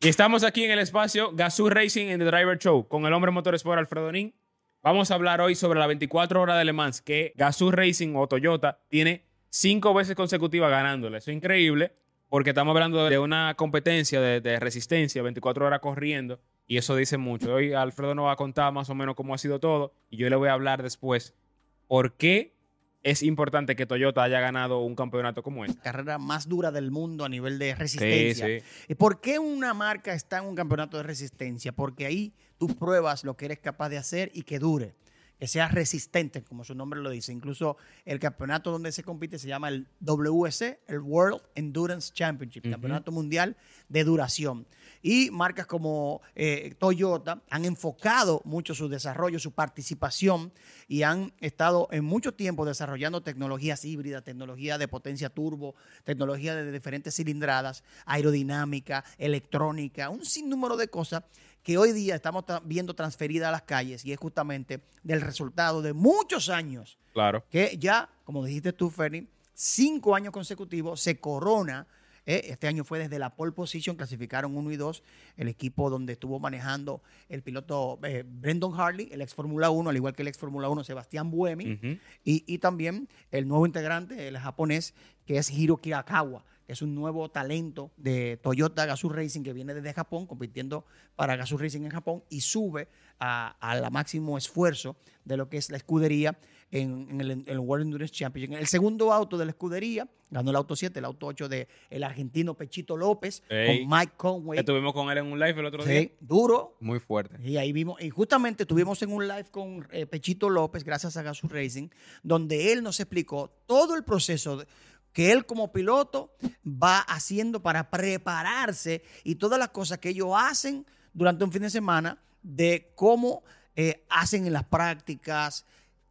Y estamos aquí en el espacio Gazoo Racing en The Driver Show con el hombre motorsport Alfredo Nin. Vamos a hablar hoy sobre la 24 horas de Le Mans que Gazoo Racing o Toyota tiene cinco veces consecutivas ganándole. Eso es increíble porque estamos hablando de una competencia de, de resistencia, 24 horas corriendo, y eso dice mucho. Hoy Alfredo nos va a contar más o menos cómo ha sido todo y yo le voy a hablar después por qué es importante que Toyota haya ganado un campeonato como este. carrera más dura del mundo a nivel de resistencia. Sí, ¿Y por qué una marca está en un campeonato de resistencia? Porque ahí tú pruebas lo que eres capaz de hacer y que dure, que sea resistente, como su nombre lo dice. Incluso el campeonato donde se compite se llama el WC, el World Endurance Championship, campeonato mundial de duración. Y marcas como eh, Toyota han enfocado mucho su desarrollo, su participación y han estado en mucho tiempo desarrollando tecnologías híbridas, tecnología de potencia turbo, tecnología de diferentes cilindradas, aerodinámica, electrónica, un sinnúmero de cosas que hoy día estamos viendo transferidas a las calles y es justamente del resultado de muchos años Claro. que ya, como dijiste tú, Fernie, cinco años consecutivos se corona. eh, Este año fue desde la pole position, clasificaron uno y dos, el equipo donde estuvo manejando el piloto eh, Brendan Harley, el ex Fórmula 1, al igual que el ex Fórmula 1 Sebastián Buemi, y también el nuevo integrante, el japonés, que es Hiro Kirakawa, que es un nuevo talento de Toyota Gazoo Racing que viene desde Japón, compitiendo para Gazoo Racing en Japón y sube a, a la máximo esfuerzo de lo que es la escudería en, en el, en el World Endurance Championship. El segundo auto de la escudería ganó el auto 7, el auto 8 de el argentino Pechito López Ey. con Mike Conway. Estuvimos con él en un live el otro Sí, día. duro, Muy fuerte. y ahí vimos, y justamente estuvimos en un live con eh, Pechito López, gracias a Gazoo Racing, donde él nos explicó todo el proceso de- que él como piloto va haciendo para prepararse y todas las cosas que ellos hacen durante un fin de semana, de cómo eh, hacen en las prácticas,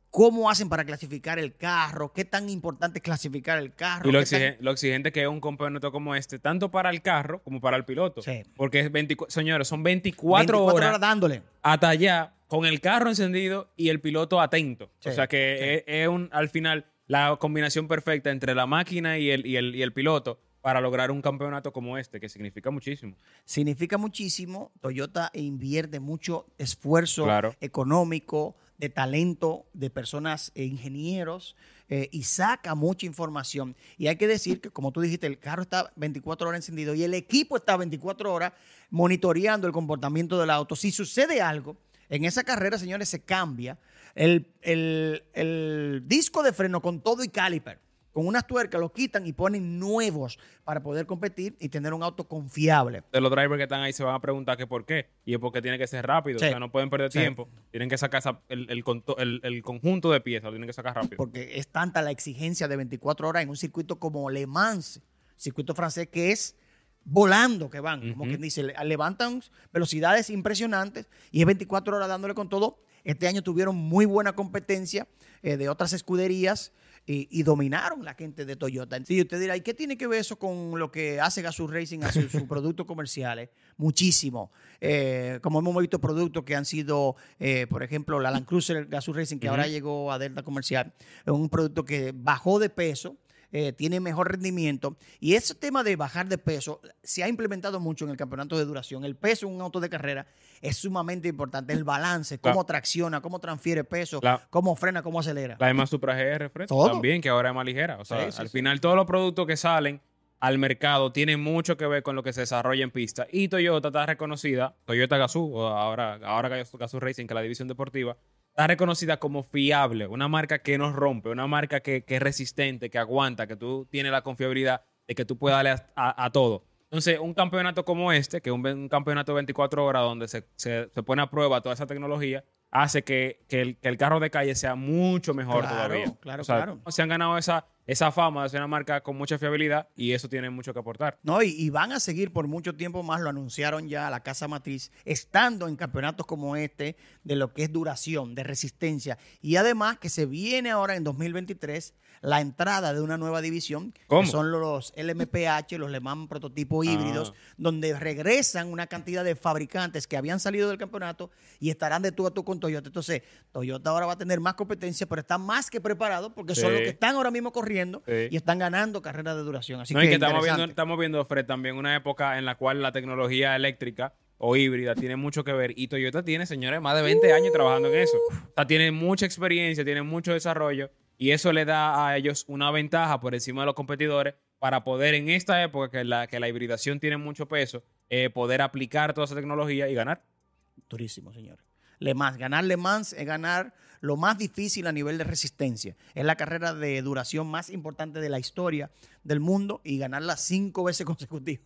cómo hacen para clasificar el carro, qué tan importante es clasificar el carro. Y lo, qué tan- exige- lo exigente que es un campeonato como este, tanto para el carro como para el piloto. Sí. Porque es 24, señores, son 24, 24 horas, dándole. hasta allá con el carro encendido y el piloto atento. Sí, o sea que es, es un, al final la combinación perfecta entre la máquina y el, y el, y el piloto para lograr un campeonato como este, que significa muchísimo. significa muchísimo. Toyota invierte mucho esfuerzo Claro. económico, de talento, de personas e ingenieros eh, y saca mucha información. Y hay que decir que, como tú dijiste, el carro está 24 horas encendido y el equipo está 24 horas monitoreando el comportamiento del auto. Si sucede algo, en esa carrera, señores, se cambia el, el- el disco de freno con todo y caliper. Con unas tuercas lo quitan y ponen nuevos para poder competir y tener un auto confiable. De los drivers que están ahí se van a preguntar que por qué. Y es porque tiene que ser rápido. Sí. O sea, no pueden perder Sí. tiempo. Tienen que sacar el, el- el conjunto de piezas, lo tienen que sacar rápido. porque es tanta la exigencia de 24 horas en un circuito como Le Mans, circuito francés que es volando que van, como quien dice, le- levantan velocidades impresionantes y es 24 horas dándole con todo. Este año tuvieron muy buena competencia eh, de otras escuderías y, y dominaron la gente de Toyota. Sí, usted dirá, ¿y qué tiene que ver eso con lo que hace Gazoo Racing a sus productos comerciales? Muchísimo. Eh, como hemos visto productos que han sido, eh, por ejemplo, la Land Cruiser Gazoo Racing, que ahora llegó a Delta Comercial, es un producto que bajó de peso, eh, tiene mejor rendimiento. Y ese tema de bajar de peso se ha implementado mucho en el campeonato de duración. El peso en un auto de carrera es sumamente importante. El balance, cómo tracciona, cómo transfiere peso, La- cómo frena, cómo acelera. La misma Supra GR Todo. también, que ahora es más ligera. O sea, Sí, sí, al sí. final todos los productos que salen al mercado tienen mucho que ver con lo que se desarrolla en pista. Y Toyota está reconocida, Toyota Gazoo, ahora, ahora Gazoo Racing, que es la división deportiva, está reconocida como fiable, una marca que no rompe, una marca que, que es resistente, que aguanta, que tú tienes la confiabilidad de que tú puedas darle a, a- a todo. Entonces, un campeonato como este, que es un, un campeonato de 24 horas donde se, se- se pone a prueba toda esa tecnología, hace que, que el, que el carro de calle sea mucho mejor Claro, todavía. claro, O sea, claro. Se han ganado esa, esa fama de ser una marca con mucha fiabilidad y eso tiene mucho que aportar. No, y, y van a seguir por mucho tiempo más, lo anunciaron ya la casa matriz, estando en campeonatos como este, de lo que es duración, de resistencia. Y además que se viene ahora en 2023 la entrada de una nueva división, ¿Cómo? que son los LMPH, los Le Mans prototipo híbridos, Ah. donde regresan una cantidad de fabricantes que habían salido del campeonato y estarán de tú a tú con Toyota. Entonces, Toyota ahora va a tener más competencia, pero está más que preparado porque son los que están ahora mismo corriendo Sí. y están ganando carreras de duración. Así no, que, y que estamos viendo, estamos viendo, Fred, también una época en la cual la tecnología eléctrica o híbrida tiene mucho que ver. Y Toyota tiene, señores, más de 20 años trabajando en eso. O sea, tiene mucha experiencia, tiene mucho desarrollo. Y eso le da a ellos una ventaja por encima de los competidores para poder en esta época que la, que la hibridación tiene mucho peso, eh, poder aplicar toda esa tecnología y ganar. Durísimo, señores. Le Mans. Ganar Le Mans es ganar lo más difícil a nivel de resistencia. Es la carrera de duración más importante de la historia del mundo y ganarla cinco veces consecutivas.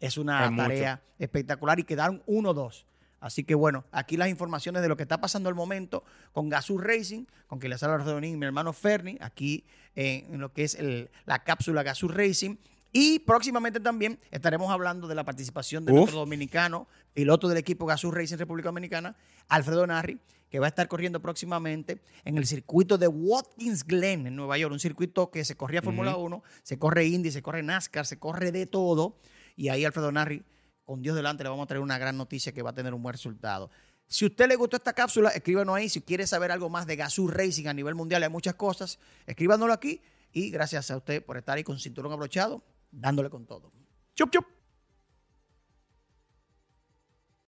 Es una Es mucho. tarea espectacular y quedaron 1-2. Así que bueno, aquí las informaciones de lo que está pasando al momento con Gazoo Racing, con que le sale y mi hermano Fernie, aquí eh, en lo que es el- la cápsula Gazoo Racing. Y próximamente también estaremos hablando de la participación de Uf. nuestro dominicano, piloto del equipo Gazoo Racing República Dominicana, Alfredo Narri, que va a estar corriendo próximamente en el circuito de Watkins Glen en Nueva York, un circuito que se corría Fórmula 1, se corre Indy, se corre NASCAR, se corre de todo. Y ahí Alfredo Narri, con Dios delante, le vamos a traer una gran noticia que va a tener un buen resultado. Si a usted le gustó esta cápsula, escríbanos ahí. Si quiere saber algo más de Gazoo Racing a nivel mundial, hay muchas cosas, escríbanoslo aquí. Y gracias a usted por estar ahí con cinturón abrochado, dándole con todo. Chup, chup.